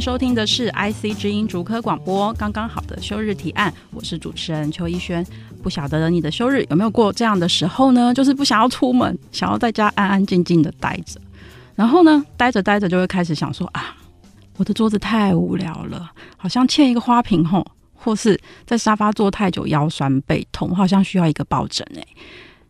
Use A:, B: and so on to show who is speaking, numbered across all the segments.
A: 收听的是 IC 之音竹科广播，刚刚好的休日提案，我是主持人邱一轩。不晓得你的休日有没有过这样的时候呢？就是不想要出门，想要在家安安静静的待着，然后呢，待着待着就会开始想说啊，我的桌子太无聊了，好像欠一个花瓶吼，或是在沙发坐太久腰酸背痛，好像需要一个抱枕哎。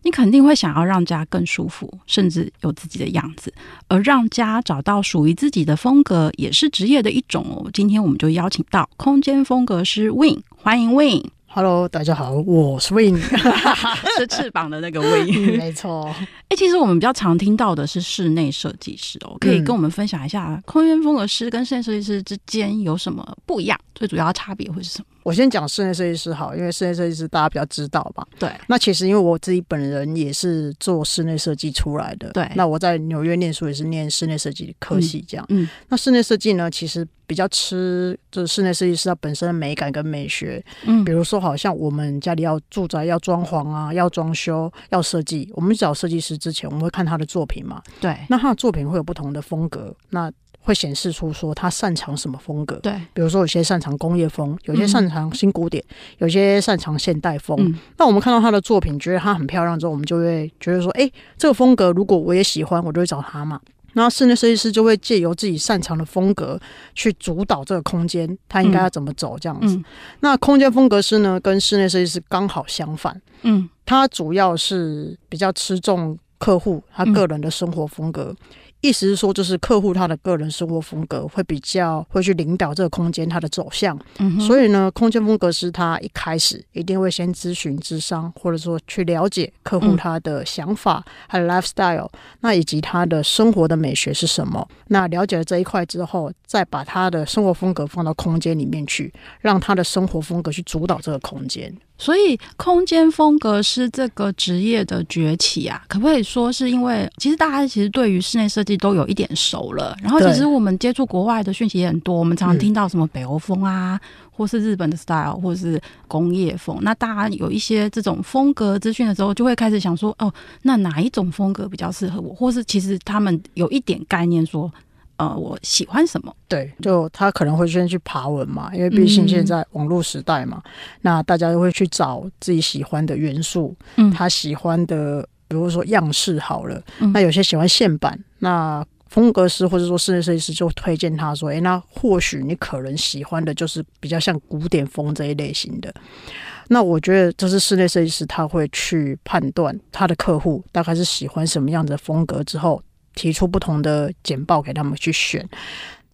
A: 你肯定会想要让家更舒服，甚至有自己的样子，而让家找到属于自己的风格，也是职业的一种哦。今天我们就邀请到空间风格师 Win，欢迎 Win。
B: Hello，大家好，我是 Win，
A: 是翅膀的那个 Win，
B: 没错。
A: 哎、欸，其实我们比较常听到的是室内设计师哦，可以跟我们分享一下空间风格师跟室内设计师之间有什么不一样？最主要的差别会是什么？
B: 我先讲室内设计师好，因为室内设计师大家比较知道吧？
A: 对。
B: 那其实因为我自己本人也是做室内设计出来的，
A: 对。
B: 那我在纽约念书也是念室内设计的科系，这样。
A: 嗯。嗯，
B: 那室内设计呢，其实比较吃就是室内设计师它本身的美感跟美学。嗯。比如说，好像我们家里要住宅要装潢啊，要装修要设计，我们找设计师之前，我们会看他的作品嘛？
A: 对。
B: 那他的作品会有不同的风格。那会显示出说他擅长什么风格，
A: 对，
B: 比如说有些擅长工业风，有些擅长新古典，嗯、有些擅长现代风。嗯、那我们看到他的作品，觉得他很漂亮之后，我们就会觉得说，哎，这个风格如果我也喜欢，我就会找他嘛。然后室内设计师就会借由自己擅长的风格去主导这个空间，他应该要怎么走这样子。嗯嗯、那空间风格师呢，跟室内设计师刚好相反，嗯，他主要是比较吃重客户他个人的生活风格。嗯意思是说，就是客户他的个人生活风格会比较会去领导这个空间它的走向。嗯，所以呢，空间风格师他一开始一定会先咨询咨商，或者说去了解客户他的想法，还有 lifestyle，那以及他的生活的美学是什么。那了解了这一块之后，再把他的生活风格放到空间里面去，让他的生活风格去主导这个空间。
A: 所以，空间风格师这个职业的崛起啊，可不可以说是因为其实大家其实对于室内设计都有一点熟了，然后其实我们接触国外的讯息也很多，我们常常听到什么北欧风啊，或是日本的 style，或是工业风，那大家有一些这种风格资讯的时候，就会开始想说，哦，那哪一种风格比较适合我，或是其实他们有一点概念说。呃，我喜欢什么？
B: 对，就他可能会先去爬文嘛，因为毕竟现在网络时代嘛，嗯、那大家都会去找自己喜欢的元素，嗯，他喜欢的，比如说样式好了，嗯、那有些喜欢线板，那风格师或者说室内设计师就推荐他说，哎，那或许你可能喜欢的就是比较像古典风这一类型的。那我觉得这是室内设计师他会去判断他的客户大概是喜欢什么样的风格之后。提出不同的简报给他们去选，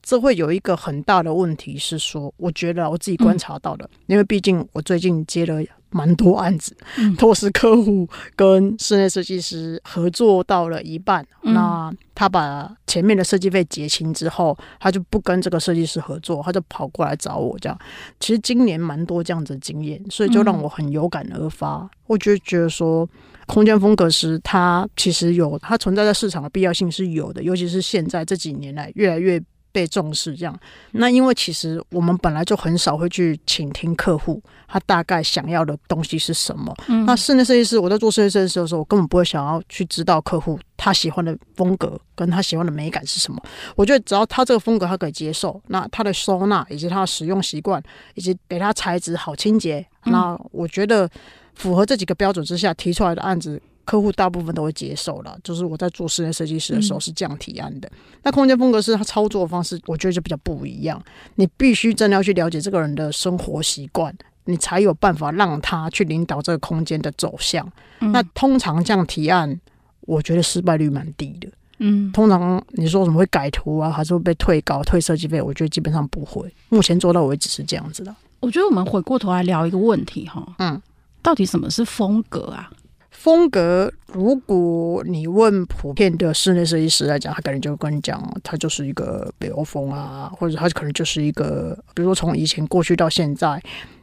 B: 这会有一个很大的问题是说，我觉得我自己观察到的，因为毕竟我最近接了蛮多案子，嗯、都是客户跟室内设计师合作到了一半，嗯、那他把前面的设计费结清之后，他就不跟这个设计师合作，他就跑过来找我这样。其实今年蛮多这样子的经验，所以就让我很有感而发，嗯、我就觉得说。空间风格师，它其实有它存在在市场的必要性是有的，尤其是现在这几年来越来越被重视。这样，那因为其实我们本来就很少会去倾听客户他大概想要的东西是什么。嗯，那室内设计师，我在做室内设计师的时候，我根本不会想要去知道客户他喜欢的风格跟他喜欢的美感是什么。我觉得只要他这个风格他可以接受，那他的收纳以及他的使用习惯，以及给他材质好清洁，那我觉得。符合这几个标准之下提出来的案子，客户大部分都会接受了。就是我在做室内设计师的时候是这样提案的。嗯、那空间风格是他操作的方式，我觉得就比较不一样。你必须真的要去了解这个人的生活习惯，你才有办法让他去领导这个空间的走向。嗯、那通常这样提案，我觉得失败率蛮低的。嗯，通常你说什么会改图啊，还是会被退稿、退设计费？我觉得基本上不会。目前做到为止是这样子的。
A: 我觉得我们回过头来聊一个问题哈，嗯。到底什么是风格啊？
B: 风格，如果你问普遍的室内设计师来讲，他可能就跟你讲，他就是一个北欧风啊，或者他可能就是一个，比如说从以前过去到现在，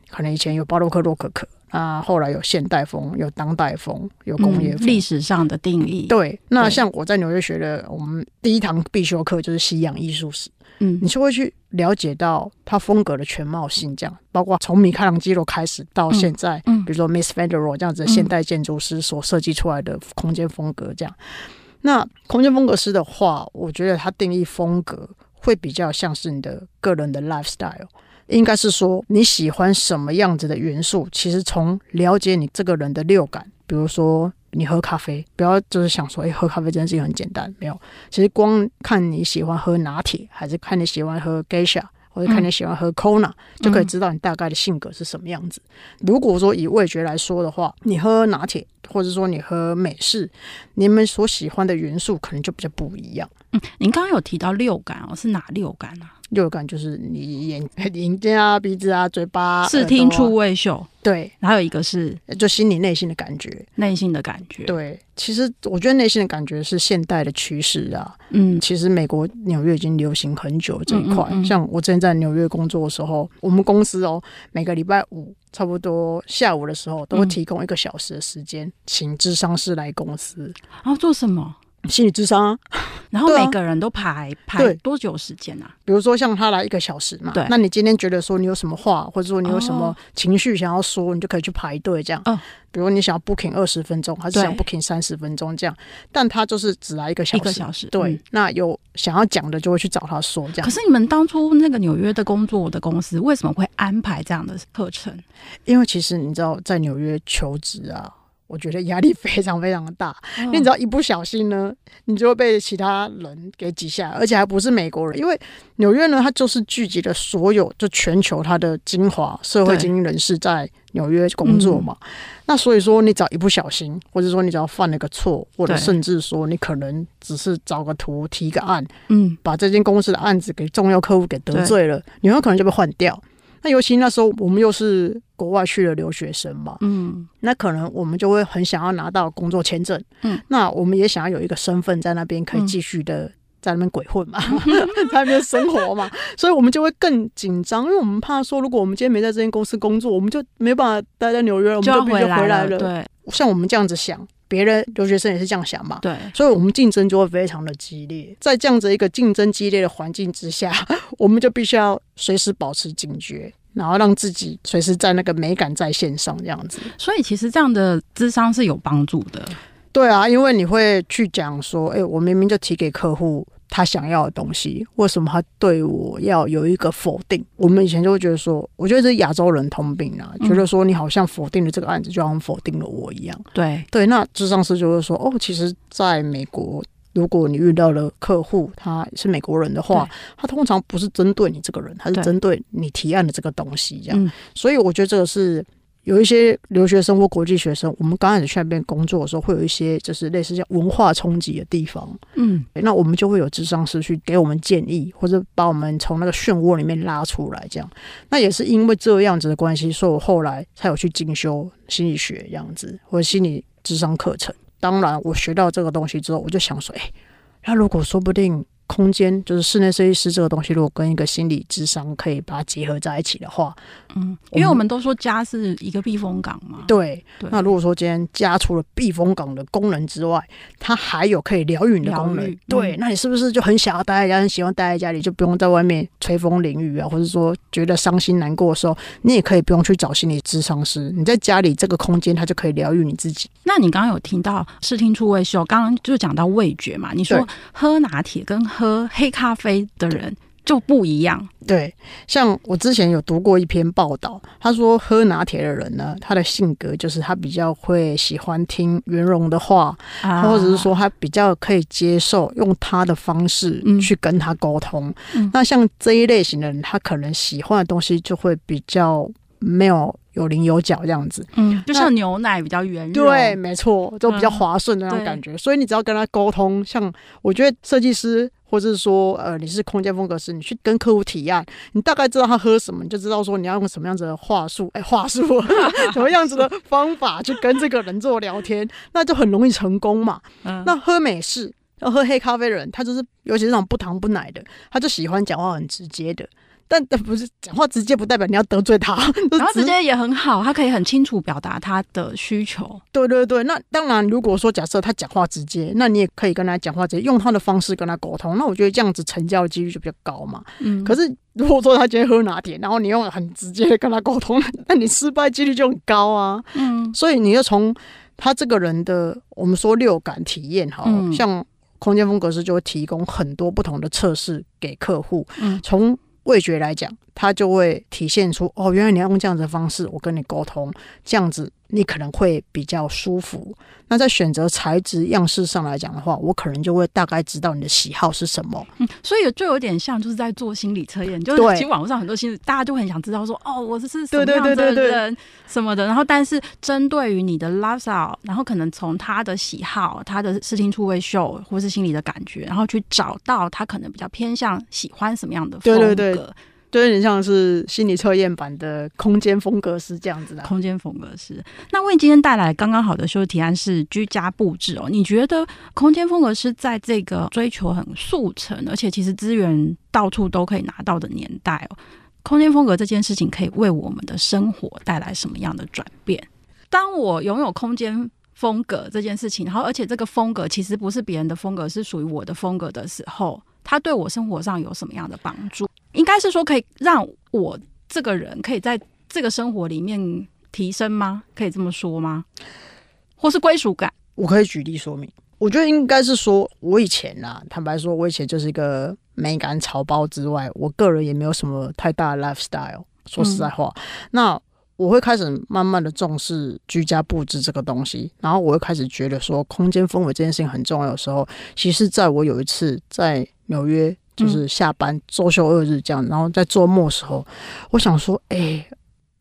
B: 可能以前有巴洛克、洛可可啊，后来有现代风、有当代风、有工业风，
A: 历、嗯、史上的定义。
B: 对，那像我在纽约学的，我们第一堂必修课就是西洋艺术史。嗯，你就会去了解到它风格的全貌性，这样包括从米开朗基罗开始到现在，嗯，嗯比如说 Miss van der Rohe 这样子的现代建筑师所设计出来的空间风格，这样。那空间风格师的话，我觉得他定义风格会比较像是你的个人的 lifestyle，应该是说你喜欢什么样子的元素，其实从了解你这个人的六感，比如说。你喝咖啡，不要就是想说，哎、欸，喝咖啡这件事情很简单，没有。其实光看你喜欢喝拿铁，还是看你喜欢喝 Geisha，或者看你喜欢喝 Kona，、就可以知道你大概的性格是什么样子。如果说以味觉来说的话，你喝拿铁，或者说你喝美式，你们所喜欢的元素可能就比较不一样。
A: 嗯，您刚刚有提到六感哦，是哪六感啊？
B: 六感就是你眼 眼睛啊、鼻子啊、嘴巴、
A: 视听触味嗅。
B: 对，
A: 还有一个是
B: 就心理内心的感觉，
A: 内心的感觉。
B: 对，其实我觉得内心的感觉是现代的趋势啊。嗯，其实美国纽约已经流行很久这一块。嗯嗯嗯，像我之前在纽约工作的时候，我们公司哦，每个礼拜五差不多下午的时候，都会提供一个小时的时间，嗯、请智商师来公司。
A: 然后做什么？
B: 心理智商啊，
A: 然后每个人都排、啊、排多久时间啊？
B: 比如说像他来一个小时嘛，对，那你今天觉得说你有什么话，或者说你有什么情绪想要说，哦、你就可以去排队这样。嗯、哦，比如你想要 booking 二十分钟，还是想 booking 三十分钟这样，但他就是只来一个小时，一个小时。对，嗯、那有想要讲的就会去找他说这样。
A: 可是你们当初那个纽约的工作的公司为什么会安排这样的课程？
B: 因为其实你知道，在纽约求职啊。我觉得压力非常非常的大，因为你只要一不小心呢，你就会被其他人给挤下，而且还不是美国人，因为纽约呢，它就是聚集了所有就全球它的精华社会精英人士在纽约工作嘛。嗯、那所以说，你只要一不小心，或者说你只要犯了个错，或者甚至说你可能只是找个图提个案，嗯，把这间公司的案子给重要客户给得罪了，你有可能就被换掉。那尤其那时候我们又是国外去的留学生嘛，嗯，那可能我们就会很想要拿到工作签证，嗯，那我们也想要有一个身份在那边可以继续的在那边鬼混嘛，嗯、在那边生活嘛，所以我们就会更紧张，因为我们怕说，如果我们今天没在这间公司工作，我们就没办法待在纽约，我们就必须回来了。对，像我们这样子想，别人留学生也是这样想嘛，对，所以我们竞争就会非常的激烈，在这样子一个竞争激烈的环境之下，我们就必须要随时保持警觉，然后让自己随时在那个美感在线上这样子。
A: 所以其实这样的智商是有帮助的。
B: 对啊，因为你会去讲说，哎，我明明就提给客户他想要的东西，为什么他对我要有一个否定？我们以前就会觉得说，我觉得这是亚洲人通病啊，嗯、觉得说你好像否定了这个案子，就好像否定了我一样。对对，那智商师就会说，哦，其实在美国。如果你遇到了客户，他是美国人的话，他通常不是针对你这个人，他是针对你提案的这个东西这样。所以我觉得这个是有一些留学生或国际学生，我们刚开始去那边工作的时候，会有一些就是类似像文化冲击的地方。嗯，那我们就会有智商师去给我们建议，或者把我们从那个漩涡里面拉出来这样。那也是因为这样子的关系，所以我后来才有去进修心理学这样子，或者心理智商课程。当然，我学到这个东西之后，我就想说，哎，那如果说不定。空间就是室内设计师这个东西，如果跟一个心理智商可以把它结合在一起的话，
A: 嗯，因为我们都说家是一个避风港嘛。
B: 对，对。那如果说今天家除了避风港的功能之外，它还有可以疗愈你的功能，对，那你是不是就很想要待在家，很喜欢待在家里，就不用在外面吹风淋雨啊，或者说觉得伤心难过的时候，你也可以不用去找心理智商师，你在家里这个空间，它就可以疗愈你自己。
A: 那你刚刚有听到视听触味嗅，刚刚就讲到味觉嘛？你说喝拿铁跟喝黑咖啡的人就不一样。
B: 对，像我之前有读过一篇报道，他说喝拿铁的人呢，他的性格就是他比较会喜欢听圆融的话，啊、或者是说他比较可以接受用他的方式去跟他沟通。嗯、那像这一类型的人，他可能喜欢的东西就会比较没有有棱有角这样子。
A: 嗯，就像牛奶比较圆润。
B: 对，没错，就比较滑顺的那种感觉。嗯、所以你只要跟他沟通，像我觉得设计师。或者是说，呃，你是空间风格师，你去跟客户提案，你大概知道他喝什么，你就知道说你要用什么样子的话术，哎、欸，话术，什么样子的方法去跟这个人做聊天，那就很容易成功嘛。嗯、那喝美式要喝黑咖啡的人，他就是尤其是那种不糖不奶的，他就喜欢讲话很直接的。但不是讲话直接不代表你要得罪他，
A: 然后直接也很好，他可以很清楚表达他的需求。
B: 对对对，那当然，如果说假设他讲话直接，那你也可以跟他讲话直接，用他的方式跟他沟通。那我觉得这样子成交的几率就比较高嘛。嗯。可是如果说他今天喝拿铁，然后你用很直接的跟他沟通，那你失败几率就很高啊。嗯。所以你要从他这个人的我们说六感体验，哈，像空间风格师就会提供很多不同的测试给客户。嗯。从味觉来讲，它就会体现出哦，原来你要用这样子的方式，我跟你沟通，这样子你可能会比较舒服。那在选择材质样式上来讲的话，我可能就会大概知道你的喜好是什么。
A: 嗯，所以就有点像就是在做心理测验，就是其实网络上很多心理，大家就很想知道说哦，我这是什么样的人什么的。然后，但是针对于你的 lifestyle，然后可能从他的喜好、他的视听触味嗅或是心理的感觉，然后去找到他可能比较偏向喜欢什么样的风格。对对对。
B: 就有点像是心理测验版的空间风格师这样子的。
A: 空间风格师，那为你今天带来刚刚好的修饰提案是居家布置哦。你觉得空间风格师在这个追求很速成，而且其实资源到处都可以拿到的年代哦，空间风格这件事情可以为我们的生活带来什么样的转变？当我拥有空间风格这件事情，然后而且这个风格其实不是别人的风格，是属于我的风格的时候，它对我生活上有什么样的帮助？应该是说可以让我这个人可以在这个生活里面提升吗？可以这么说吗？或是归属感？
B: 我可以举例说明。我觉得应该是说，我以前啊，坦白说，我以前就是一个美感草包之外，我个人也没有什么太大的 lifestyle。说实在话，那我会开始慢慢的重视居家布置这个东西，然后我会开始觉得说，空间氛围这件事情很重要的时候，其实在我有一次在纽约。就是下班周休二日这样，然后在周末时候，我想说，哎、欸，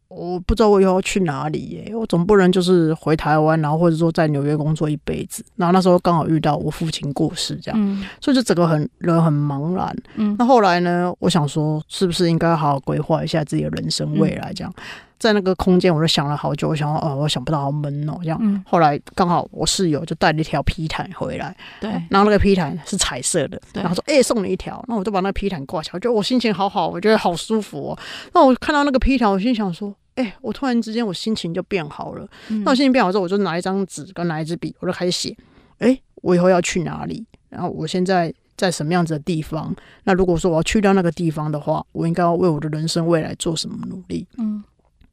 B: 我不知道我以后要去哪里耶、欸，我总不能就是回台湾，然后或者说在纽约工作一辈子。然后那时候刚好遇到我父亲过世，这样，嗯、所以就整个很人很茫然。嗯，那后来呢，我想说，是不是应该好好规划一下自己的人生未来这样。嗯在那个空间，我就想了好久，我想哦，我想不到好闷哦，这样。嗯、后来刚好我室友就带了一条皮毯回来，对，然后那个皮毯是彩色的，然后说哎、欸，送你一条，那我就把那个皮毯挂起来，我觉得我心情好好，我觉得好舒服哦。那我看到那个皮毯，我心想说，哎、欸，我突然之间我心情就变好了。嗯、那我心情变好之后，我就拿一张纸跟拿一支笔，我就开始写，哎、欸，我以后要去哪里？然后我现在在什么样子的地方？那如果说我要去到那个地方的话，我应该要为我的人生未来做什么努力？嗯。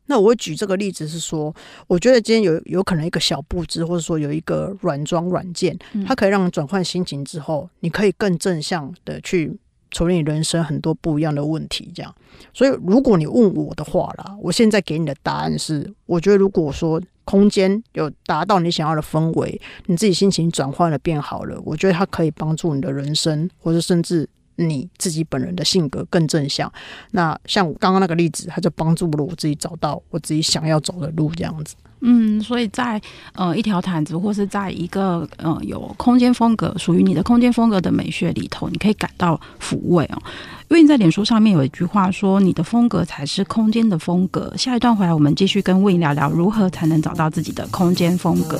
B: 那我举这个例子是说，我觉得今天有有可能一个小布置，或者说有一个软装软件，它可以让你转换心情之后，你可以更正向的去处理你人生很多不一样的问题。这样，所以如果你问我的话啦，我现在给你的答案是，我觉得如果说空间有达到你想要的氛围，你自己心情转换了变好了，我觉得它可以帮助你的人生，或者甚至。你自己本人的性格更正向，那像我刚刚那个例子，它就帮助了我自己找到我自己想要走的路，这样子。
A: 嗯，所以在呃一条毯子，或是在一个呃有空间风格属于你的空间风格的美学里头，你可以感到抚慰哦。因为你在脸书上面有一句话说：“你的风格才是空间的风格。”下一段回来，我们继续跟 Win 聊聊如何才能找到自己的空间风格。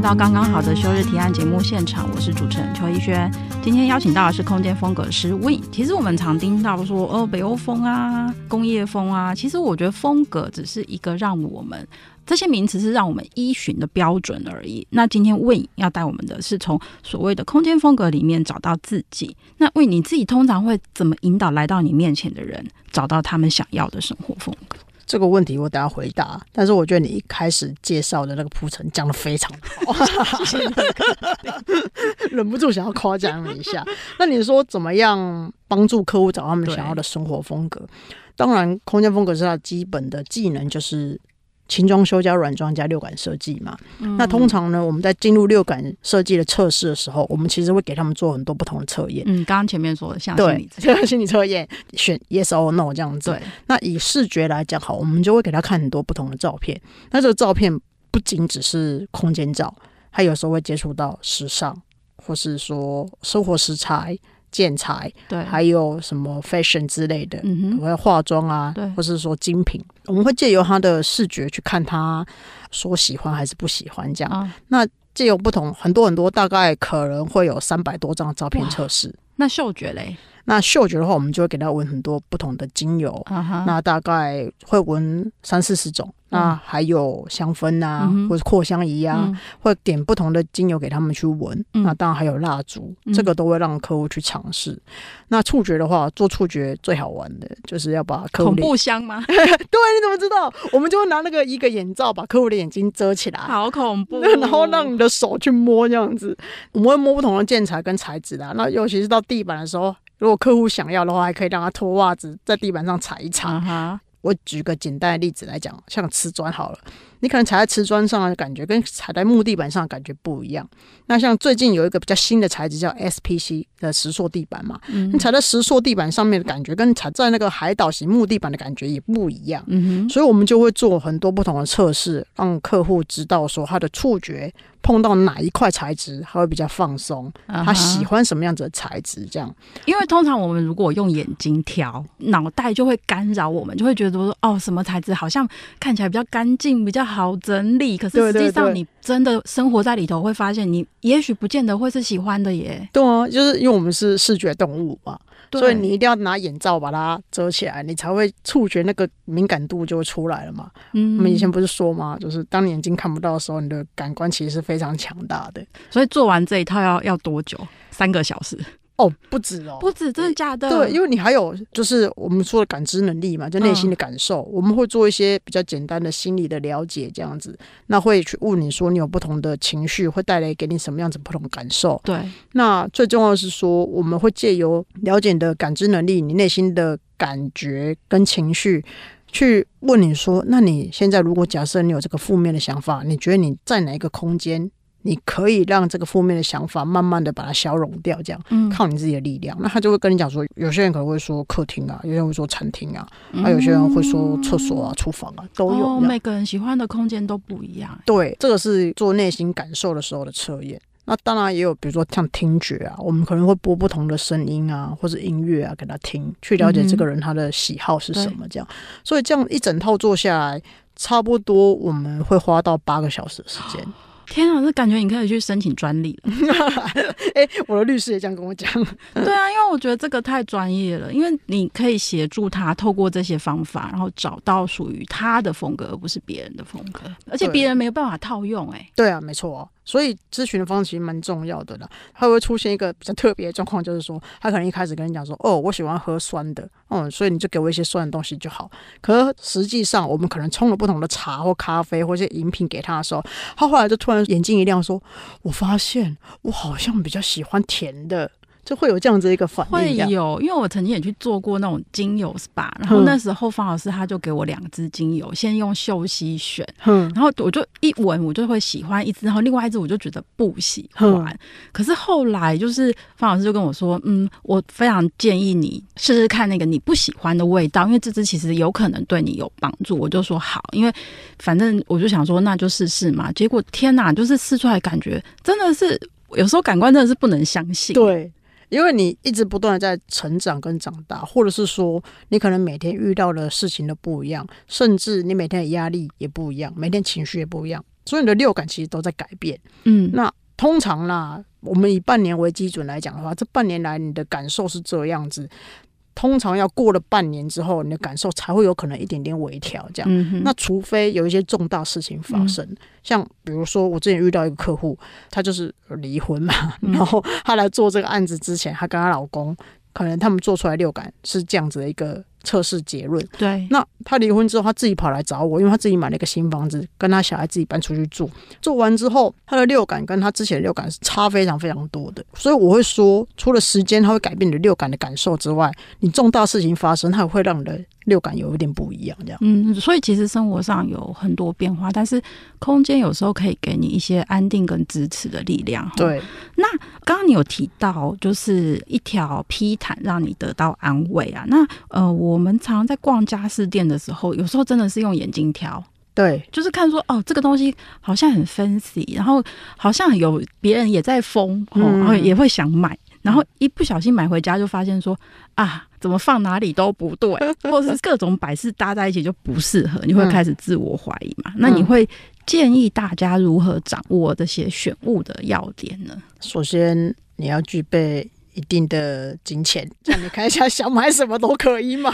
A: 到刚刚好的休日提案节目现场，我是主持人邱一轩。今天邀请到的是空间风格师 Win。其实我们常听到说，哦，北欧风啊，工业风啊。其实我觉得风格只是一个让我们这些名词是让我们依循的标准而已。那今天 Win 要带我们的是从所谓的空间风格里面找到自己。那 Win 你自己通常会怎么引导来到你面前的人找到他们想要的生活风格？
B: 这个问题我等下回答，但是我觉得你一开始介绍的那个铺陈讲得非常好，忍不住想要夸奖你一下。那你说怎么样帮助客户找他们想要的生活风格？当然，空间风格是他基本的技能，就是轻装修加软装加六感设计嘛。嗯、那通常呢，我们在进入六感设计的测试的时候，我们其实会给他们做很多不同的测验。
A: 嗯，刚刚前面说的像
B: 心理测对心理测验，选 yes or no 这样子。
A: 对。
B: 那以视觉来讲，好，我们就会给他看很多不同的照片。那这个照片不仅只是空间照，他有时候会接触到时尚，或是说生活食材。建材，
A: 对，
B: 还有什么 fashion 之类的，
A: 嗯哼，
B: 还有化妆啊，
A: 对，
B: 或是说精品，我们会借由他的视觉去看他说喜欢还是不喜欢这样。啊、那借由不同很多很多，大概可能会有三百多张照片测试。
A: 那嗅觉嘞？
B: 那嗅觉的话，我们就会给他闻很多不同的精油，
A: 啊、哈
B: 那大概会闻三四十种。那还有香氛啊，嗯、或者扩香仪啊，嗯、会点不同的精油给他们去闻。嗯、那当然还有蜡烛，嗯、这个都会让客户去尝试。嗯、那触觉的话，做触觉最好玩的就是要把客户
A: 恐怖香吗？
B: 对，你怎么知道？我们就会拿那个一个眼罩把客户的眼睛遮起来，
A: 好恐怖。
B: 然后让你的手去摸这样子，我们会摸不同的建材跟材质的。那尤其是到地板的时候，如果客户想要的话，还可以让他脱袜子在地板上踩一踩。
A: Uh huh.
B: 我举个简单的例子来讲，像瓷砖好了。你可能踩在瓷砖上的感觉跟踩在木地板上的感觉不一样。那像最近有一个比较新的材质叫 SPC 的石塑地板嘛，嗯、你踩在石塑地板上面的感觉跟踩在那个海岛型木地板的感觉也不一样。
A: 嗯哼，
B: 所以我们就会做很多不同的测试，让客户知道说他的触觉碰到哪一块材质他会比较放松，啊、他喜欢什么样子的材质这样。
A: 因为通常我们如果用眼睛挑，脑袋就会干扰我们，就会觉得说哦，什么材质好像看起来比较干净，比较好整理，可是实际上你真的生活在里头，会发现你也许不见得会是喜欢的耶。
B: 对啊，就是因为我们是视觉动物嘛，所以你一定要拿眼罩把它遮起来，你才会触觉那个敏感度就会出来了嘛。嗯，我们以前不是说吗？就是当你眼睛看不到的时候，你的感官其实是非常强大的。
A: 所以做完这一套要要多久？三个小时。
B: 哦，不止哦，
A: 不止，真的假的？
B: 对，因为你还有就是我们说的感知能力嘛，就内心的感受，嗯、我们会做一些比较简单的心理的了解，这样子，那会去问你说你有不同的情绪，会带来给你什么样子不同的感受？
A: 对，
B: 那最重要的是说，我们会借由了解你的感知能力，你内心的感觉跟情绪，去问你说，那你现在如果假设你有这个负面的想法，你觉得你在哪一个空间？你可以让这个负面的想法慢慢的把它消融掉，这样，嗯，靠你自己的力量。那他就会跟你讲说，有些人可能会说客厅啊，有些人会说餐厅啊，还、嗯、有些人会说厕所啊、厨房啊，都有、
A: 哦。每个人喜欢的空间都不一样。
B: 对，这个是做内心感受的时候的测验。那当然也有，比如说像听觉啊，我们可能会播不同的声音啊，或者音乐啊给他听，去了解这个人他的喜好是什么，这样。嗯、所以这样一整套做下来，差不多我们会花到八个小时的时间。
A: 天啊，这感觉你可以去申请专利了。
B: 哎、欸，我的律师也这样跟我讲。
A: 对啊，因为我觉得这个太专业了，因为你可以协助他透过这些方法，然后找到属于他的风格，而不是别人的风格，而且别人没有办法套用、欸。哎，
B: 对啊，没错。所以咨询的方式其实蛮重要的啦，他会出现一个比较特别的状况，就是说他可能一开始跟你讲说，哦，我喜欢喝酸的，嗯，所以你就给我一些酸的东西就好。可实际上，我们可能冲了不同的茶或咖啡或一些饮品给他的时候，他后来就突然眼睛一亮，说，我发现我好像比较喜欢甜的。就会有这样子一个反应，会
A: 有，因为我曾经也去做过那种精油 SPA，然后那时候方老师他就给我两支精油，先用嗅吸选，然后我就一闻我就会喜欢一支，然后另外一支我就觉得不喜欢。可是后来就是方老师就跟我说，嗯，我非常建议你试试看那个你不喜欢的味道，因为这支其实有可能对你有帮助。我就说好，因为反正我就想说那就试试嘛。结果天哪，就是试出来感觉真的是有时候感官真的是不能相信，
B: 对。因为你一直不断的在成长跟长大，或者是说你可能每天遇到的事情都不一样，甚至你每天的压力也不一样，每天情绪也不一样，所以你的六感其实都在改变。
A: 嗯，
B: 那通常啦，我们以半年为基准来讲的话，这半年来你的感受是这样子。通常要过了半年之后，你的感受才会有可能一点点微调，这样。嗯、那除非有一些重大事情发生，嗯、像比如说我之前遇到一个客户，他就是离婚嘛，嗯、然后他来做这个案子之前，他跟她老公可能他们做出来六感是这样子的一个。测试结论。
A: 对，
B: 那他离婚之后，他自己跑来找我，因为他自己买了一个新房子，跟他小孩自己搬出去住。做完之后，他的六感跟他之前的六感是差非常非常多的。所以我会说，除了时间它会改变你的六感的感受之外，你重大事情发生，它也会让你的六感有一点不一样，这样。
A: 嗯，所以其实生活上有很多变化，但是空间有时候可以给你一些安定跟支持的力量。
B: 对。
A: 那刚刚你有提到，就是一条披毯让你得到安慰啊。那呃，我们常常在逛家饰店的时候，有时候真的是用眼睛挑。
B: 对，
A: 就是看说哦，这个东西好像很 fancy，然后好像有别人也在疯，哦，然后也会想买，然后一不小心买回家就发现说啊，怎么放哪里都不对，或者是各种摆饰搭在一起就不适合，你会开始自我怀疑嘛？那你会建议大家如何掌握这些选物的要点呢？
B: 首先，你要具备。一定的金钱，让你看一下，想买什么都可以买。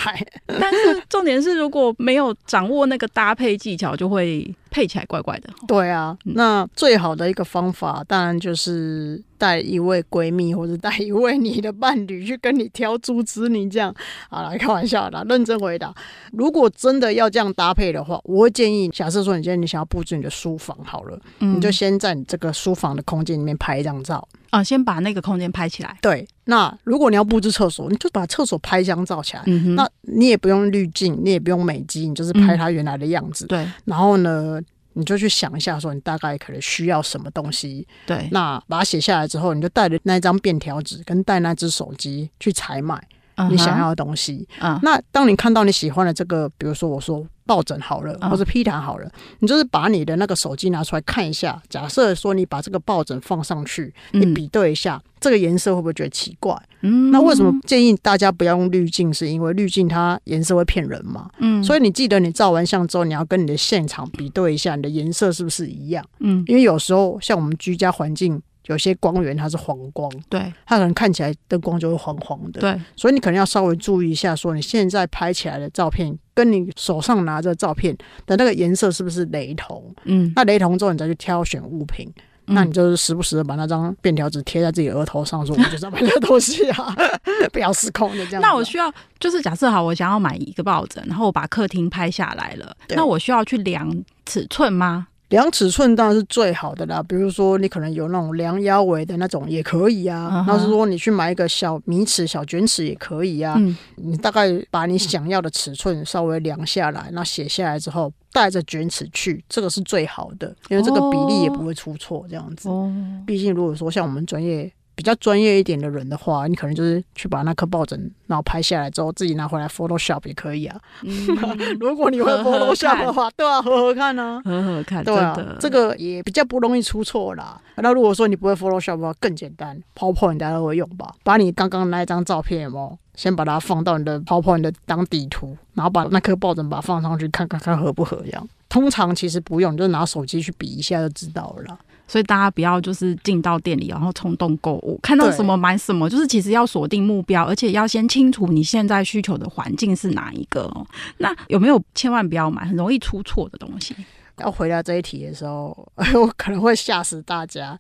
A: 但是重点是，如果没有掌握那个搭配技巧，就会配起来怪怪的。
B: 对啊，那最好的一个方法，当然就是带一位闺蜜或者带一位你的伴侣去跟你挑珠子。你这样好来开玩笑啦，认真回答。如果真的要这样搭配的话，我会建议，假设说你今天你想要布置你的书房好了，嗯，你就先在你这个书房的空间里面拍一张照。
A: 啊，先把那个空间拍起来。
B: 对，那如果你要布置厕所，你就把厕所拍一张照起来。那你也不用滤镜，你也不用美肌，你就是拍它原来的样子。
A: 嗯、对，
B: 然后呢，你就去想一下，说你大概可能需要什么东西。
A: 对，
B: 那把它写下来之后，你就带着那张便条纸跟带那只手机去采买你想要的东西。嗯、uh-huh，那当你看到你喜欢的这个，比如说我说。抱枕好了，或者披毯好了，你就是把你的那个手机拿出来看一下。假设说你把这个抱枕放上去，你比对一下，这个颜色会不会觉得奇怪？嗯，那为什么建议大家不要用滤镜？是因为滤镜它颜色会骗人嘛。嗯，所以你记得你照完相之后，你要跟你的现场比对一下，你的颜色是不是一样？嗯，因为有时候像我们居家环境。有些光源它是黄光，
A: 对，
B: 它可能看起来灯光就会黄黄的，
A: 对，
B: 所以你可能要稍微注意一下，说你现在拍起来的照片跟你手上拿着的照片的那个颜色是不是雷同？嗯，那雷同之后你再去挑选物品，嗯、那你就是时不时的把那张便条纸贴在自己额头上，说我就是要买这个东西啊，不要失控的这样。
A: 那我需要就是假设好，我想要买一个抱枕，然后我把客厅拍下来了，那我需要去量尺寸吗？
B: 量尺寸当然是最好的啦，比如说你可能有那种量腰围的那种也可以啊。那、uh-huh. 是说你去买一个小米尺、小卷尺也可以啊。嗯、你大概把你想要的尺寸稍微量下来，那写下来之后带着卷尺去，这个是最好的，因为这个比例也不会出错。这样子，哦、毕竟如果说像我们专业。比较专业一点的人的话，你可能就是去把那颗抱枕然后拍下来之后，自己拿回来 Photoshop 也可以啊。嗯、如果你会 Photoshop 的话，对啊，合合看呢，
A: 合合看，
B: 对啊，这个也比较不容易出错啦。那如果说你不会 Photoshop 的话，更简单，PowerPoint 大家都会用吧？把你刚刚那一张照片有没有，先把它放到你的 PowerPoint 的当底图，然后把那颗抱枕把它放上去，看看看合不合这样。通常其实不用，你就拿手机去比一下就知道了。
A: 所以大家不要就是进到店里然后冲动购物，看到什么买什么，就是其实要锁定目标，而且要先清楚你现在需求的环境是哪一个哦。那有没有千万不要买很容易出错的东西？
B: 要回答这一题的时候，我可能会吓死大家。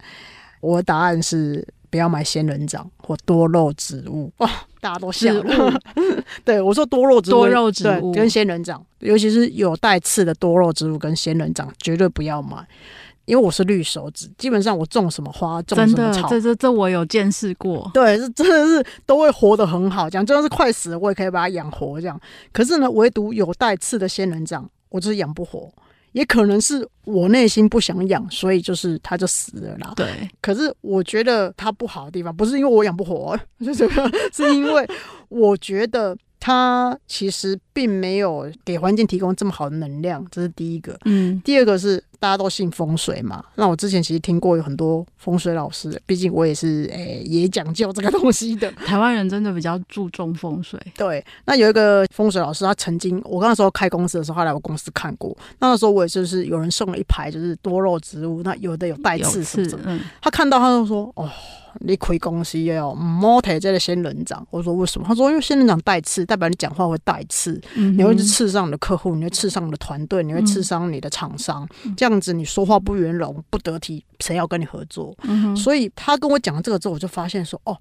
B: 我的答案是不要买仙人掌或多肉植物。哇，大家都笑了。对，我说多肉植物，
A: 多肉植物
B: 跟仙人掌，尤其是有带刺的多肉植物跟仙人掌，绝对不要买。因为我是绿手指，基本上我种什么花，种什么草，
A: 这这这我有见识过。
B: 对，是真的是都会活得很好，这样就算是快死了，我也可以把它养活这样。可是呢，唯独有带刺的仙人掌，我就是养不活。也可能是我内心不想养，所以就是它就死了啦。
A: 对。
B: 可是我觉得它不好的地方，不是因为我养不活，就是是因为我觉得。它其实并没有给环境提供这么好的能量，这是第一个。嗯，第二个是大家都信风水嘛。那我之前其实听过有很多风水老师，毕竟我也是诶、欸、也讲究这个东西的。
A: 台湾人真的比较注重风水。
B: 对，那有一个风水老师，他曾经我那时候开公司的时候，他来我公司看过。那个时候我也就是有人送了一排就是多肉植物，那有的有带刺什么的，嗯，他看到他就说哦。你开公司要唔好提这个仙人掌。我说为什么？他说因为仙人掌带刺，代表你讲话会带刺，嗯、你会刺伤你的客户，你会刺伤你的团队，你会刺伤你的厂商、嗯，这样子你说话不圆融、不得体，谁要跟你合作？嗯、所以他跟我讲了这个之后，我就发现说，哦，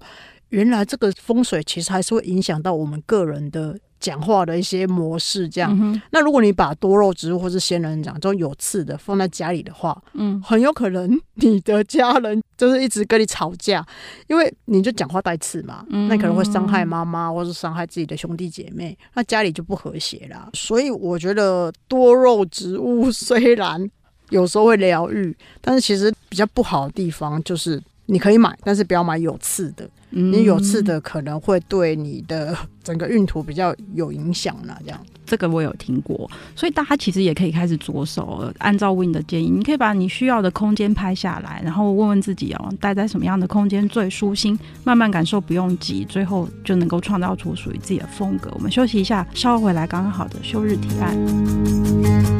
B: 原来这个风水其实还是会影响到我们个人的讲话的一些模式，这样。嗯、那如果你把多肉植物或是仙人掌这种有刺的放在家里的话，嗯，很有可能你的家人就是一直跟你吵架，因为你就讲话带刺嘛，嗯、那可能会伤害妈妈或是伤害自己的兄弟姐妹，那家里就不和谐啦。所以我觉得多肉植物虽然有时候会疗愈，但是其实比较不好的地方就是你可以买，但是不要买有刺的。你有刺的可能会对你的 整个运途比较有影响呢，这样。
A: 这个我有听过，所以大家其实也可以开始着手，按照 Win 的建议，你可以把你需要的空间拍下来，然后问问自己哦，待在什么样的空间最舒心，慢慢感受，不用急，最后就能够创造出属于自己的风格。我们休息一下，稍后回来，刚刚好的休日提案。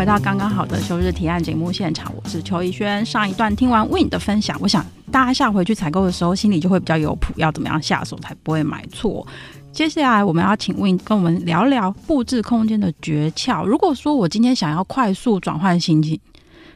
A: 回到刚刚好的休日提案节目现场，我是邱逸轩。上一段听完 Win 的分享，我想大家下回去采购的时候，心里就会比较有谱，要怎么样下手才不会买错。接下来我们要请 Win 跟我们聊聊布置空间的诀窍。如果说我今天想要快速转换心情，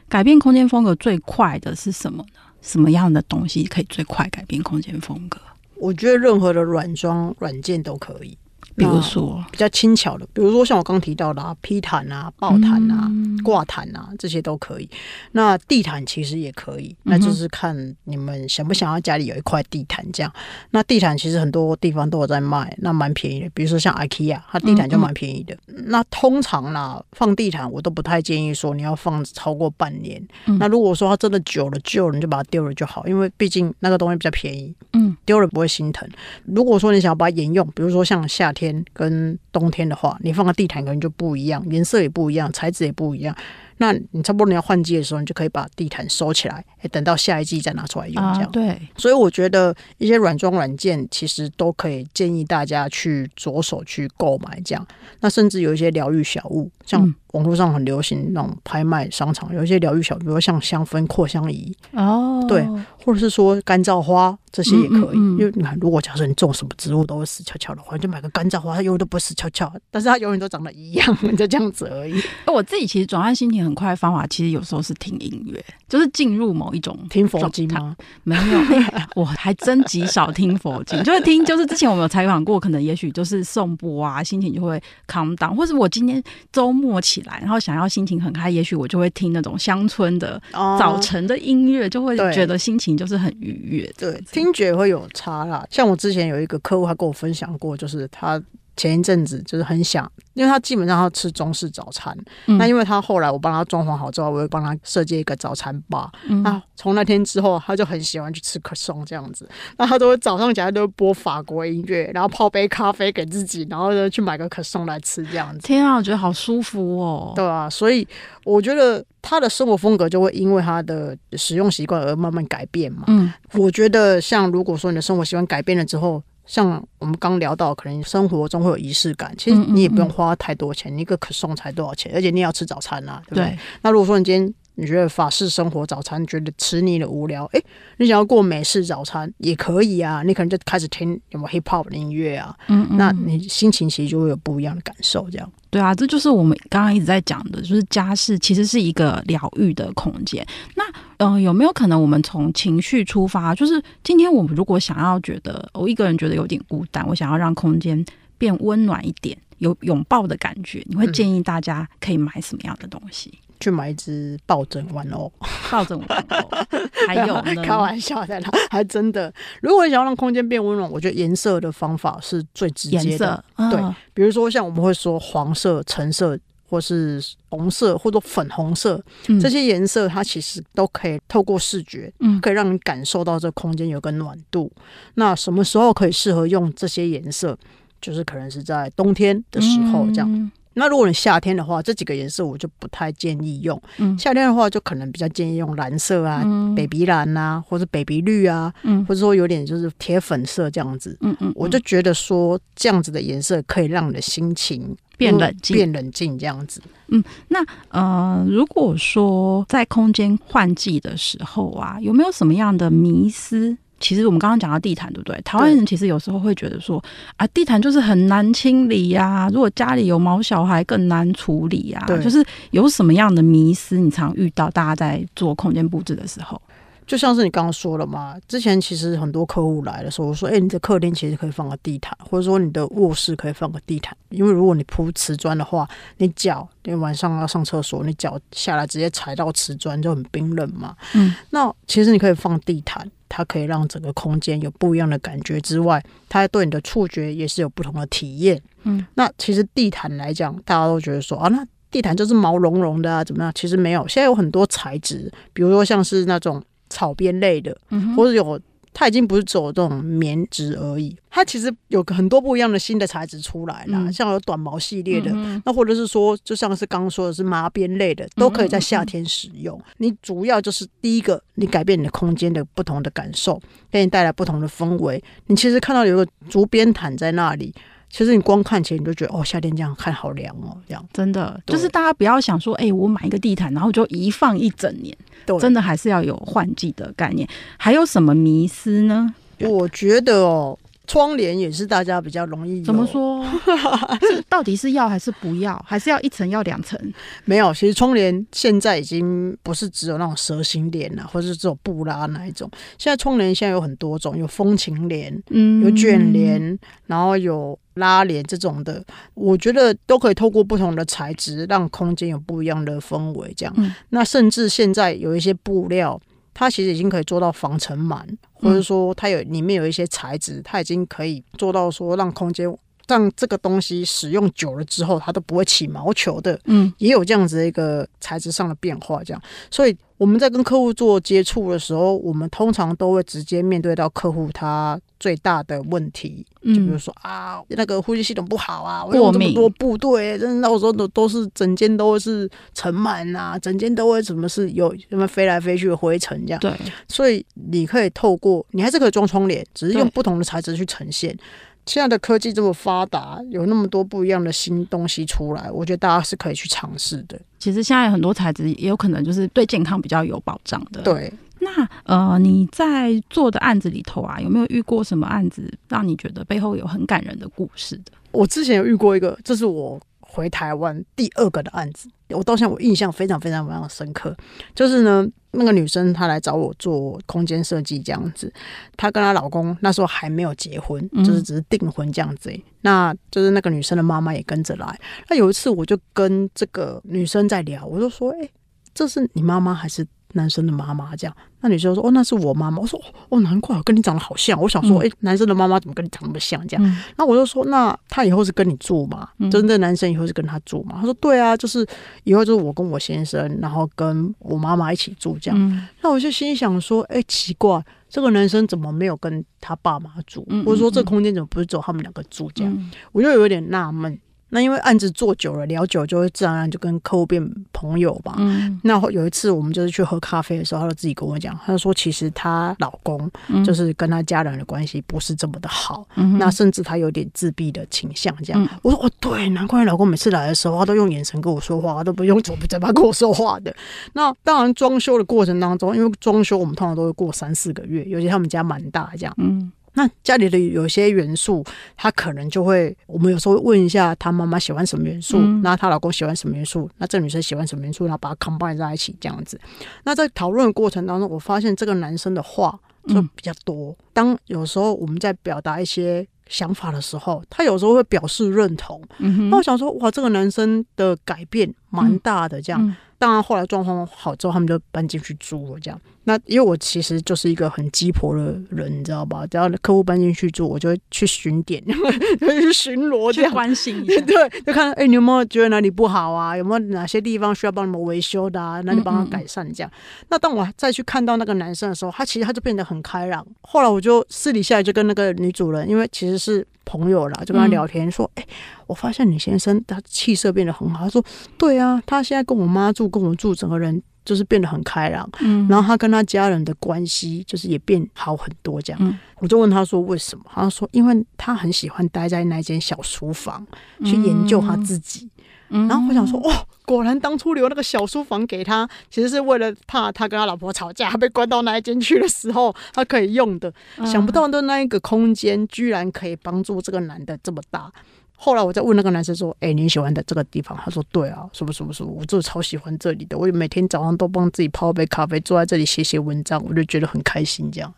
A: 改变空间风格最快的是什么呢？什么样的东西可以最快改变空间风格？
B: 我觉得任何的软装软件都可以。
A: 比如说
B: 比较轻巧的，比如说像我刚提到的啊，披毯啊、抱毯啊、挂毯啊，这些都可以。那地毯其实也可以，那就是看你们想不想要家里有一块地毯这样。那地毯其实很多地方都有在卖，那蛮便宜的。比如说像 IKEA，它地毯就蛮便宜的。那通常啦，放地毯我都不太建议说你要放超过半年。那如果说它真的久了旧了，你就把它丢了就好，因为毕竟那个东西比较便宜，嗯，丢了不会心疼。如果说你想要把它沿用，比如说像夏天。跟冬天的话，你放个地毯可能就不一样，颜色也不一样，材质也不一样。那你差不多你要换季的时候，你就可以把地毯收起来，哎，等到下一季再拿出来用，这样。
A: 啊、对，
B: 所以我觉得一些软装软件其实都可以建议大家去着手去购买，这样。那甚至有一些疗愈小物，像网络上很流行那种拍卖商场，有一些疗愈小，比如说像香氛扩香仪哦，对，或者是说干燥花。这些也可以，嗯嗯嗯，因为你看，如果假设你种什么植物都会死翘翘的话，你就买个干燥花，它永远都不会死翘翘，但是它永远都长得一样，就这样子而已。
A: 我自己其实转换心情很快的方法，其实有时候是听音乐，就是进入某一种
B: 听佛经吗？
A: 没有，我还真极少听佛经，就是听，就是之前我们有采访过，可能也许就是颂钵啊，心情就会 calm down，或是我今天周末起来，然后想要心情很开，也许我就会听那种乡村的早晨的音乐，就会觉得心情就是很愉
B: 悦。对，听觉会有差啦，像我之前有一个客户，他跟我分享过，就是他前一阵子就是很想，因为他基本上要吃中式早餐，嗯、那因为他后来我帮他装潢好之后，我会帮他设计一个早餐吧。嗯、那从那天之后，他就很喜欢去吃可颂这样子，那他都会早上起来都会播法国音乐，然后泡杯咖啡给自己，然后呢去买个可颂来吃这样子。
A: 天啊，我觉得好舒服哦。
B: 对啊，所以我觉得他的生活风格就会因为他的使用习惯而慢慢改变嘛。嗯，我觉得像如果说你的生活习惯改变了之后。像我们刚聊到，可能生活中会有仪式感，其实你也不用花太多钱，嗯嗯嗯，你一个可颂才多少钱？而且你也要吃早餐呐、啊，对不对？对，那如果说你今天你觉得法式生活早餐觉得吃腻了无聊，哎，你想要过美式早餐也可以啊，你可能就开始听有没有 hip hop 的音乐啊，嗯，嗯，那你心情其实就会有不一样的感受，这样。
A: 对啊，这就是我们刚刚一直在讲的，就是家是其实是一个疗愈的空间。那嗯、呃，有没有可能我们从情绪出发？就是今天我们如果想要觉得我一个人觉得有点孤单，我想要让空间变温暖一点，有拥抱的感觉，你会建议大家可以买什么样的东西？嗯
B: 去买一只抱枕玩偶，
A: 抱枕玩偶，还有呢？
B: 开玩笑的啦，还真的。如果你想要让空间变温暖，我觉得颜色的方法是最直接的。哦、对，比如说像我们会说黄色、橙色，或是红色，或者粉红色，嗯、这些颜色它其实都可以透过视觉，嗯，可以让你感受到这空间有个暖度。嗯、那什么时候可以适合用这些颜色？就是可能是在冬天的时候这样。嗯那如果你夏天的话，这几个颜色我就不太建议用。嗯，夏天的话就可能比较建议用蓝色啊、嗯、baby 蓝啊，或者 baby 绿啊，嗯，或者说有点就是铁粉色这样子。嗯嗯，嗯我就觉得说这样子的颜色可以让你的心情
A: 变冷静，
B: 变冷静这样子。
A: 嗯，那呃，如果说在空间换季的时候啊，有没有什么样的迷思其实我们刚刚讲到地毯，对不对？台湾人其实有时候会觉得说啊，地毯就是很难清理呀、啊，如果家里有毛小孩更难处理呀、啊。就是有什么样的迷思，你常遇到大家在做空间布置的时候？
B: 就像是你刚刚说了嘛，之前其实很多客户来的时候，我说：“哎、欸，你的客厅其实可以放个地毯，或者说你的卧室可以放个地毯，因为如果你铺瓷砖的话，你脚你晚上要上厕所，你脚下来直接踩到瓷砖就很冰冷嘛。嗯，那其实你可以放地毯，它可以让整个空间有不一样的感觉之外，它对你的触觉也是有不同的体验。嗯，那其实地毯来讲，大家都觉得说啊，那地毯就是毛茸茸的啊，怎么样？其实没有，现在有很多材质，比如说像是那种。草编类的，或者有，它已经不是走这种棉质而已，它其实有很多不一样的新的材质出来了，像有短毛系列的，那或者是说，就像是刚刚说的是麻边类的，都可以在夏天使用。你主要就是第一个，你改变你的空间的不同的感受，给你带来不同的氛围。你其实看到有个竹编毯在那里。其实你光看起来你就觉得哦，夏天这样看好凉哦，这样
A: 真的就是大家不要想说，哎、欸，我买一个地毯，然后就一放一整年，对，真的还是要有换季的概念。还有什么迷思呢？
B: 我觉得哦。窗帘也是大家比较容易
A: 怎么说？是到底是要还是不要？还是要一层要两层？
B: 没有，其实窗帘现在已经不是只有那种蛇形帘了，或者是这种布拉那一种。现在窗帘现在有很多种，有风情帘，嗯，有卷帘，然后有拉帘这种的。我觉得都可以透过不同的材质，让空间有不一样的氛围。这样，嗯，那甚至现在有一些布料。它其实已经可以做到防尘螨，或者说它有里面有一些材质，它已经可以做到说让空间让这个东西使用久了之后它都不会起毛球的。嗯，也有这样子的一个材质上的变化，这样，所以。我们在跟客户做接触的时候，我们通常都会直接面对到客户他最大的问题，就比如说啊，那个呼吸系统不好啊，我用这么多布，对，真的到时候都都是整间都是尘螨啊，整间都会什么是有什么飞来飞去的灰尘这样。对，所以你可以透过你还是可以装窗帘，只是用不同的材质去呈现。现在的科技这么发达，有那么多不一样的新东西出来，我觉得大家是可以去尝试的。
A: 其实现在很多材质也有可能就是对健康比较有保障的。
B: 对，
A: 那呃，你在做的案子里头啊，有没有遇过什么案子让你觉得背后有很感人的故事的？
B: 我之前有遇过一个，这是我回台湾第二个的案子，我到现在我印象非常非常非常深刻，就是呢。那个女生她来找我做空间设计这样子，她跟她老公那时候还没有结婚，就是只是订婚这样子。嗯、那就是那个女生的妈妈也跟着来。那有一次我就跟这个女生在聊，我就说：“哎、欸，这是你妈妈还是？”男生的妈妈这样，那女生说：“哦，那是我妈妈。”我说：“哦，难怪我跟你长得好像。”我想说：“哎、嗯欸，男生的妈妈怎么跟你长那么像？”这样，嗯、那我就说：“那他以后是跟你住吗？嗯、就是那男生以后是跟他住吗？”他说：“对啊，就是以后就是我跟我先生，然后跟我妈妈一起住这样。嗯”那我就心想说：“哎、欸，奇怪，这个男生怎么没有跟他爸妈住？或者说这空间怎么不是只有他们两个住？这样，嗯、我就有点纳闷。”那因为案子做久了，聊久就会自然而然就跟客户变朋友吧。嗯，那有一次我们就是去喝咖啡的时候，他就自己跟我讲，他就说其实她老公就是跟她家人的关系不是这么的好，嗯、那甚至她有点自闭的倾向。这样，嗯、我说哦，对，难怪老公每次来的时候，他都用眼神跟我说话，他都不用嘴巴跟我说话的。那当然，装修的过程当中，因为装修我们通常都会过三四个月，尤其他们家蛮大，这样。嗯。那家里的有些元素，他可能就会，我们有时候会问一下他妈妈喜欢什么元素，嗯、那她老公喜欢什么元素，那这女生喜欢什么元素，然后把它 combine 在一起这样子。那在讨论的过程当中，我发现这个男生的话就比较多。嗯、当有时候我们在表达一些想法的时候，他有时候会表示认同。嗯、那我想说，哇，这个男生的改变蛮大的，这样。嗯嗯当然，后来状况好之后，他们就搬进去住了。这样，那因为我其实就是一个很鸡婆的人，你知道吧？只要客户搬进去住，我就会去巡点，去巡逻，去
A: 关心一下。
B: 对，就看哎、欸，你有没有觉得哪里不好啊？有没有哪些地方需要帮你们维修的啊？那你帮他改善这样。嗯嗯，那当我再去看到那个男生的时候，他其实他就变得很开朗。后来我就私底下就跟那个女主人，因为其实是朋友啦，就跟他聊天说：“哎、嗯。欸”我发现你先生他气色变得很好。他说：“对啊，他现在跟我妈住，跟我住，整个人就是变得很开朗。嗯，然后他跟他家人的关系就是也变好很多。这样，嗯、我就问他说为什么？他说因为他很喜欢待在那间小书房去研究他自己。然后我想说，哦，果然当初留那个小书房给他，其实是为了怕他跟他老婆吵架，他被关到那一间去的时候，他可以用的。想不到的那一个空间，居然可以帮助这个男的这么大。后来我再问那个男生说：“哎、欸，你喜欢的这个地方？”他说：“对啊，什么什么什么，我就超喜欢这里的。我每天早上都帮自己泡杯咖啡，坐在这里写写文章，我就觉得很开心。这样，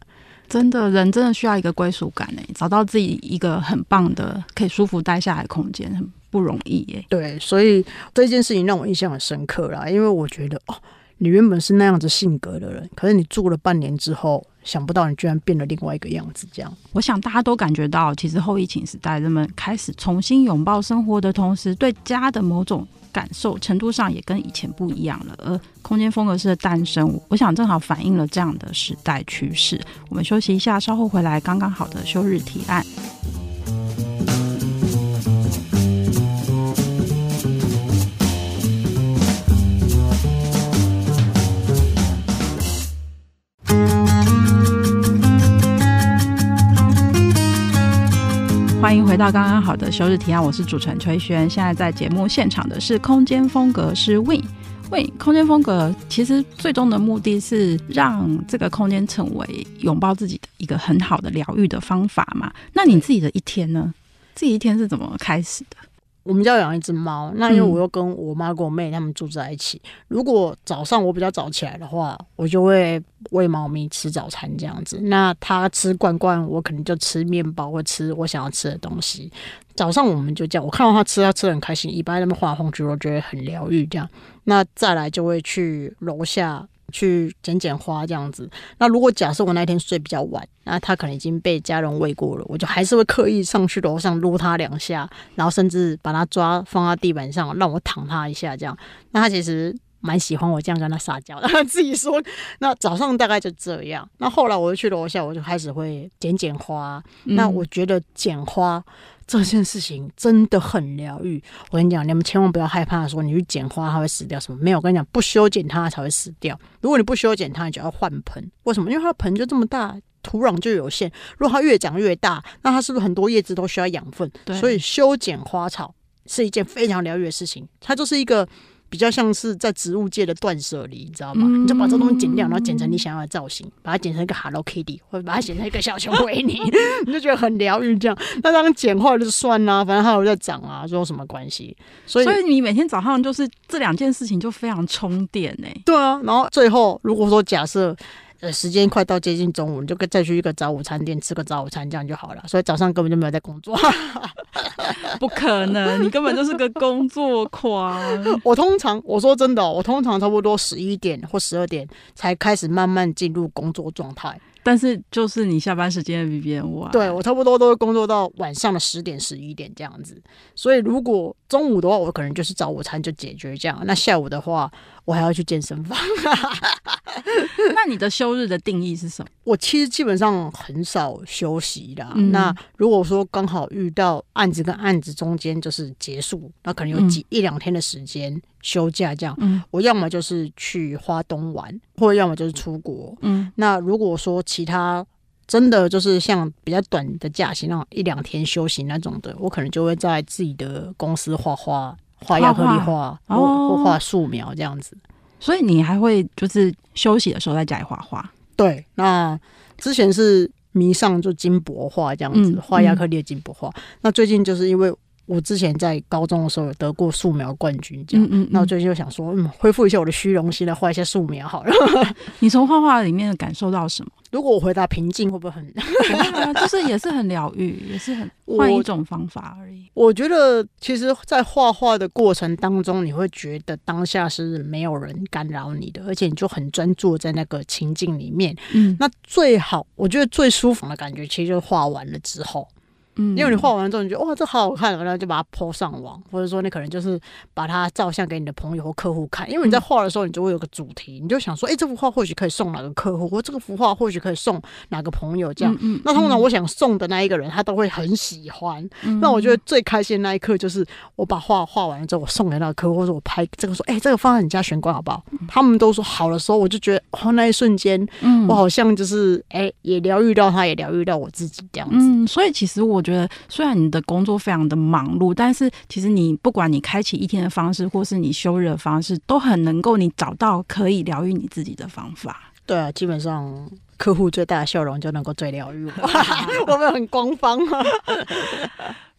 A: 真的人真的需要一个归属感诶，找到自己一个很棒的可以舒服待下来的空间，很不容易耶。
B: 对，所以这件事情让我印象很深刻啦，因为我觉得哦，你原本是那样子性格的人，可是你住了半年之后。”想不到你居然变了另外一个样子，这样。
A: 我想大家都感觉到，其实后疫情时代，人们开始重新拥抱生活的同时，对家的某种感受程度上也跟以前不一样了。而空间风格式的诞生，我想正好反映了这样的时代趋势。我们休息一下，稍后回来，刚刚好的休日提案。欢迎回到刚刚好的休日提案，我是主持人崔轩。现在在节目现场的是空间风格师 Win。Win 空间风格其实最终的目的是让这个空间成为拥抱自己的一个很好的疗愈的方法嘛？那你自己的一天呢？自己一天是怎么开始的？
B: 我们家养一只猫，那因为我又跟我妈跟我妹他们住在一起。嗯、如果早上我比较早起来的话，我就会喂猫咪吃早餐这样子。那它吃罐罐，我可能就吃面包或吃我想要吃的东西。早上我们就这样，我看到它吃，它吃得很开心，一般在那边晃来晃去，我觉得很疗愈。这样，那再来就会去楼下。去捡捡花这样子。那如果假设我那天睡比较晚，那他可能已经被家人喂过了，我就还是会刻意上去楼上撸他两下，然后甚至把他抓放到地板上，让我躺他一下这样。那他其实蛮喜欢我这样跟他撒娇的，他自己说。那早上大概就这样。那后来我就去楼下，我就开始会捡捡花。那我觉得捡花。这件事情真的很疗愈。我跟你讲，你们千万不要害怕说你去剪花它会死掉什么，没有。我跟你讲，不修剪它才会死掉。如果你不修剪它，你就要换盆。为什么？因为它的盆就这么大，土壤就有限。如果它越长越大，那它是不是很多叶子都需要养分？对。所以修剪花草是一件非常疗愈的事情。它就是一个。比较像是在植物界的断舍离，你知道吗？嗯、你就把这东西剪掉，然后剪成你想要的造型，把它剪成一个 Hello Kitty，或者把它剪成一个小熊维尼，你就觉得很疗愈。这样，那当然剪坏了就算啦，反正它有在长啊，这有什么关系？所以，
A: 所以你每天早上就是这两件事情就非常充电呢、欸。
B: 对啊，然后最后如果说假设。呃，时间快到接近中午，你就再去一个早午餐店吃个早午餐，这样就好了。所以早上根本就没有在工作，
A: 不可能，你根本就是个工作狂。
B: 我通常我说真的哦，我通常差不多十一点或十二点才开始慢慢进入工作状态。
A: 但是就是你下班时间比别人晚，
B: 对，我差不多都会工作到晚上的十点十一点这样子。所以如果中午的话，我可能就是早午餐就解决这样。那下午的话，我还要去健身房。
A: 那你的休日的定义是什么？
B: 我其实基本上很少休息的。嗯、那如果说刚好遇到案子跟案子中间就是结束，那可能有几、嗯、一两天的时间休假这样。嗯、我要么就是去花东玩，或者要么就是出国。嗯，那如果说其他真的就是像比较短的假期那种一两天休息那种的，我可能就会在自己的公司画画，画亚克力画，或或画素描这样子。
A: 所以你还会就是休息的时候在家里画画？
B: 对，那之前是迷上就金箔画这样子，画亚克力的金箔画。那最近就是因为。我之前在高中的时候有得过素描冠军奖，嗯嗯，那我最近就想说，嗯，恢复一下我的虚荣心，来画一些素描好了。
A: 你从画画里面感受到什么？
B: 如果我回答平静，会不会很？
A: 就是也是很疗愈，也是很换一种方法而已。
B: 我觉得，其实，在画画的过程当中，你会觉得当下是没有人干扰你的，而且你就很专注在那个情境里面。嗯，那最好，我觉得最舒服的感觉，其实就是画完了之后。嗯，因为你画完之后，你觉得哇，这好好看，然后就把它 po 上网，或者说你可能就是把它照相给你的朋友或客户看。因为你在画的时候，你就会有个主题，你就想说，哎、欸，这幅画或许可以送哪个客户，或这个幅画或许可以送哪个朋友，这样。嗯嗯、那通常我想送的那一个人，他都会很喜欢。嗯、那我觉得最开心的那一刻，就是我把画画完了之后，我送给那个客户，或者我拍这个说，哎、欸，这个放在你家玄关好不好？嗯、他们都说好的时候，我就觉得哦，那一瞬间，我好像就是哎、欸，也疗愈到他，也疗愈到我自己这样子。
A: 嗯，所以其实我。觉得虽然你的工作非常的忙碌，但是其实你不管你开启一天的方式，或是你休日的方式，都很能够你找到可以疗愈你自己的方法。
B: 对啊，基本上客户最大的笑容就能够最疗愈我。我们很官方啊。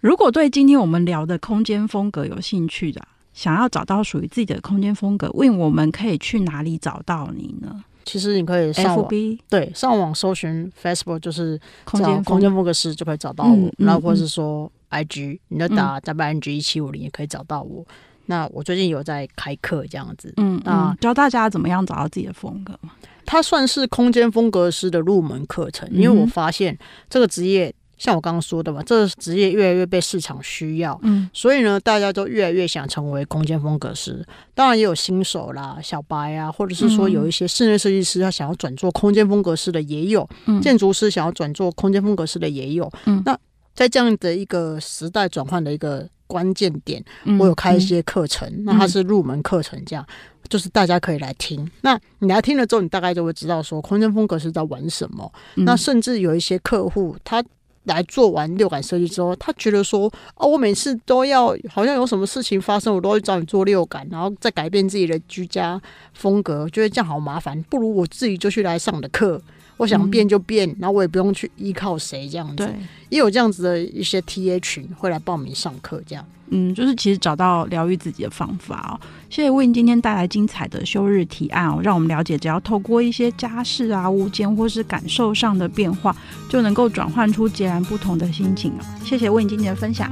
A: 如果对今天我们聊的空间风格有兴趣的，想要找到属于自己的空间风格，问我们可以去哪里找到你呢？
B: 其实你可以上网
A: ，FB
B: 对，上网搜寻 Facebook 就是空间空间风格师就可以找到我。嗯、然后或者是说 IG，、嗯、你就打 WNG 一七五零也可以找到我。嗯、那我最近有在开课这样子，
A: 嗯，啊，教大家怎么样找到自己的风格。
B: 它算是空间风格师的入门课程，因为我发现这个职业。像我刚刚说的嘛，这个职业越来越被市场需要，嗯，所以呢，大家都越来越想成为空间风格师。当然也有新手啦、小白啊，或者是说有一些室内设计师他想要转做空间风格师的也有，嗯，建筑师想要转做空间风格师的也有，嗯。那在这样的一个时代转换的一个关键点，我有开一些课程，那它是入门课程，这样就是大家可以来听。那你来听了之后，你大概就会知道说空间风格是在玩什么。那甚至有一些客户他。来做完六感设计之后，他觉得说：“啊，我每次都要好像有什么事情发生，我都会找你做六感，然后再改变自己的居家风格，觉得这样好麻烦，不如我自己就去来上的课。”我想变就变，嗯、然后我也不用去依靠谁这样子。对，也有这样子的一些 TA 群会来报名上课，这样。
A: 嗯，就是其实找到疗愈自己的方法哦。谢谢 Win 今天带来精彩的休日提案哦，让我们了解，只要透过一些家事啊、物件或是感受上的变化，就能够转换出截然不同的心情哦。谢谢 Win 今天的分享。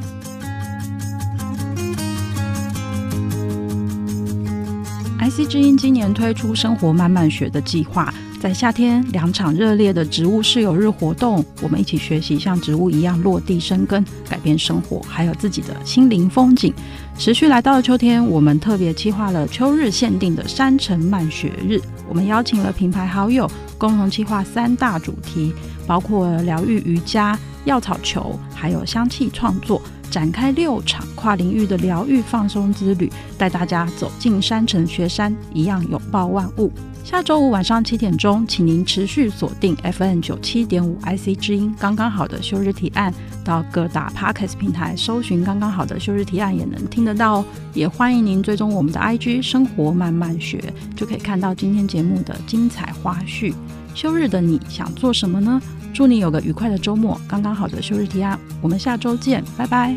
A: IC 之音今年推出生活慢慢学的计划。在夏天，两场热烈的植物室友日活动，我们一起学习像植物一样落地生根，改变生活，还有自己的心灵风景。持续来到了秋天，我们特别计划了秋日限定的山城漫学日。我们邀请了品牌好友，共同计划三大主题，包括疗愈瑜伽、药草球，还有香气创作。展开六场跨领域的疗愈放松之旅，带大家走进山城学山，一样拥抱万物。下周五晚上七点钟，请您持续锁定 FM 九七点五 IC 之音，刚刚好的休日提案，到各大 Podcast 平台搜寻“刚刚好的休日提案”也能听得到哦。也欢迎您追踪我们的 IG“ 生活慢慢学”，就可以看到今天节目的精彩花絮。休日的你想做什么呢？祝你有个愉快的周末，刚刚好的休日提案，我们下周见，拜拜。